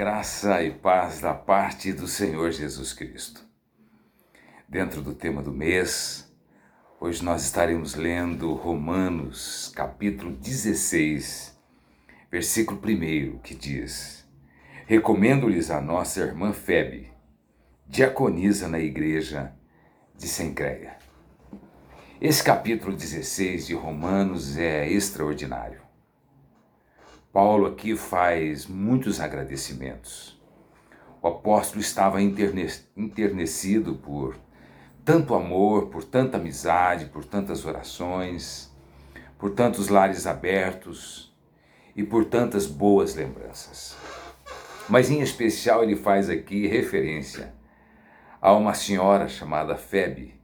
Graça e paz da parte do Senhor Jesus Cristo. Dentro do tema do mês, hoje nós estaremos lendo Romanos, capítulo 16, versículo 1, que diz: Recomendo-lhes a nossa irmã Febe, diaconisa na igreja de Sencreia. Esse capítulo 16 de Romanos é extraordinário. Paulo aqui faz muitos agradecimentos. O apóstolo estava enternecido por tanto amor, por tanta amizade, por tantas orações, por tantos lares abertos e por tantas boas lembranças. Mas em especial ele faz aqui referência a uma senhora chamada Febe,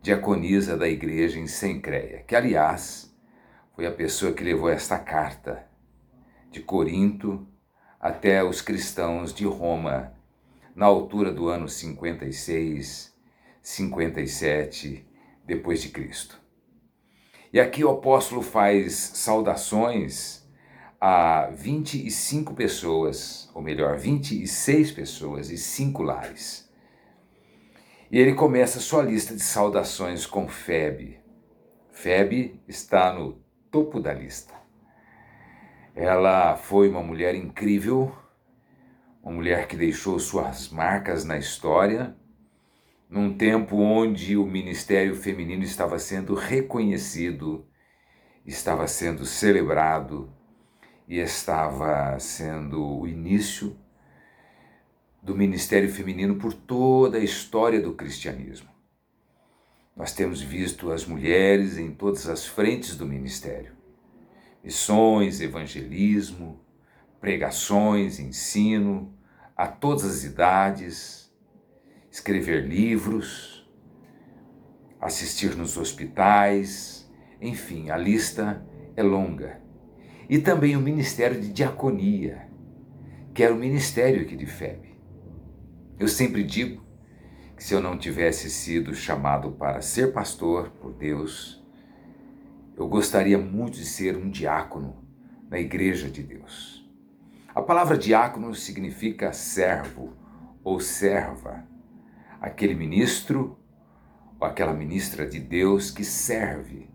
diaconisa da igreja em Sencreia, que aliás foi a pessoa que levou esta carta de Corinto até os cristãos de Roma, na altura do ano 56, 57 depois de Cristo. E aqui o apóstolo faz saudações a 25 pessoas, ou melhor, 26 pessoas e cinco lares. E ele começa sua lista de saudações com Febe. Febe está no topo da lista. Ela foi uma mulher incrível, uma mulher que deixou suas marcas na história, num tempo onde o ministério feminino estava sendo reconhecido, estava sendo celebrado e estava sendo o início do ministério feminino por toda a história do cristianismo. Nós temos visto as mulheres em todas as frentes do ministério missões, evangelismo, pregações, ensino, a todas as idades, escrever livros, assistir nos hospitais, enfim, a lista é longa. E também o ministério de diaconia, que era o ministério aqui de Febe. Eu sempre digo que se eu não tivesse sido chamado para ser pastor por Deus, eu gostaria muito de ser um diácono na igreja de Deus. A palavra diácono significa servo ou serva, aquele ministro ou aquela ministra de Deus que serve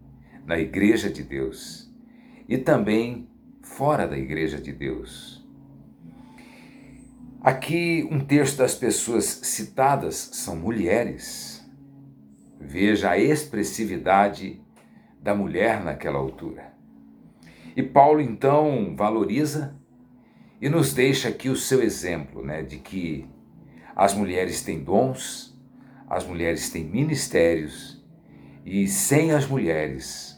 na igreja de Deus e também fora da igreja de Deus. Aqui um terço das pessoas citadas são mulheres. Veja a expressividade da mulher naquela altura. E Paulo então valoriza e nos deixa aqui o seu exemplo, né, de que as mulheres têm dons, as mulheres têm ministérios e sem as mulheres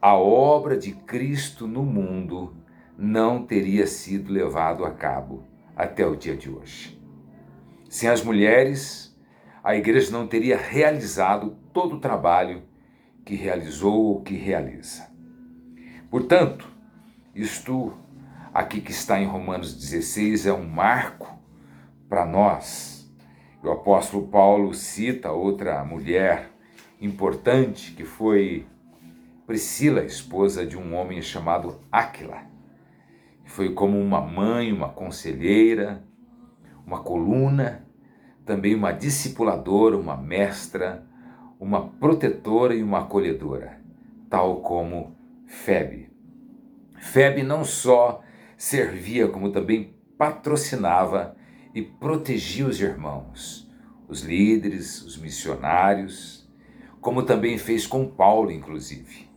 a obra de Cristo no mundo não teria sido levado a cabo até o dia de hoje. Sem as mulheres, a igreja não teria realizado todo o trabalho que realizou ou que realiza. Portanto, isto aqui que está em Romanos 16 é um marco para nós. O apóstolo Paulo cita outra mulher importante que foi Priscila, esposa de um homem chamado Áquila. Foi como uma mãe, uma conselheira, uma coluna, também uma discipuladora, uma mestra, uma protetora e uma acolhedora, tal como Febe. Febe não só servia, como também patrocinava e protegia os irmãos, os líderes, os missionários, como também fez com Paulo, inclusive.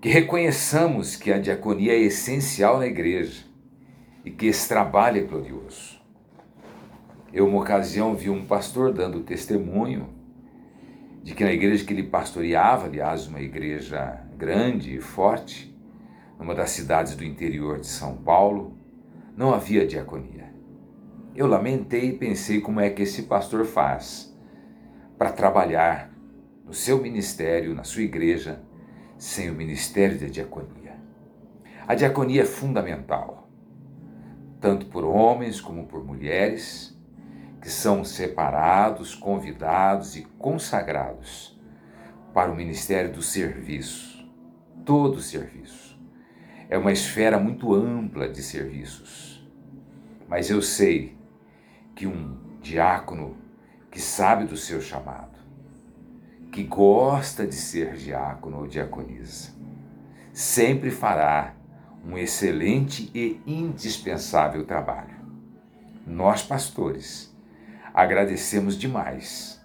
Que reconheçamos que a diaconia é essencial na igreja e que esse trabalho é glorioso. Eu, uma ocasião, vi um pastor dando testemunho de que na igreja que ele pastoreava, aliás, uma igreja grande e forte, numa das cidades do interior de São Paulo, não havia diaconia. Eu lamentei e pensei como é que esse pastor faz para trabalhar no seu ministério, na sua igreja, sem o ministério da diaconia. A diaconia é fundamental, tanto por homens como por mulheres que são separados, convidados e consagrados para o ministério do serviço. Todo serviço. É uma esfera muito ampla de serviços. Mas eu sei que um diácono que sabe do seu chamado, que gosta de ser diácono ou diaconisa, sempre fará um excelente e indispensável trabalho. Nós, pastores, agradecemos demais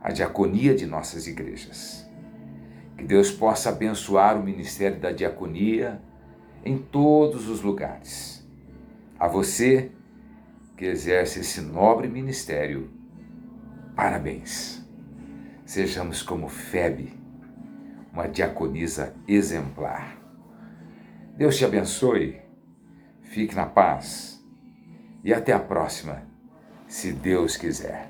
a diaconia de nossas igrejas. Que Deus possa abençoar o ministério da diaconia em todos os lugares. A você que exerce esse nobre ministério, parabéns. Sejamos como Febe, uma diaconisa exemplar. Deus te abençoe, fique na paz e até a próxima, se Deus quiser.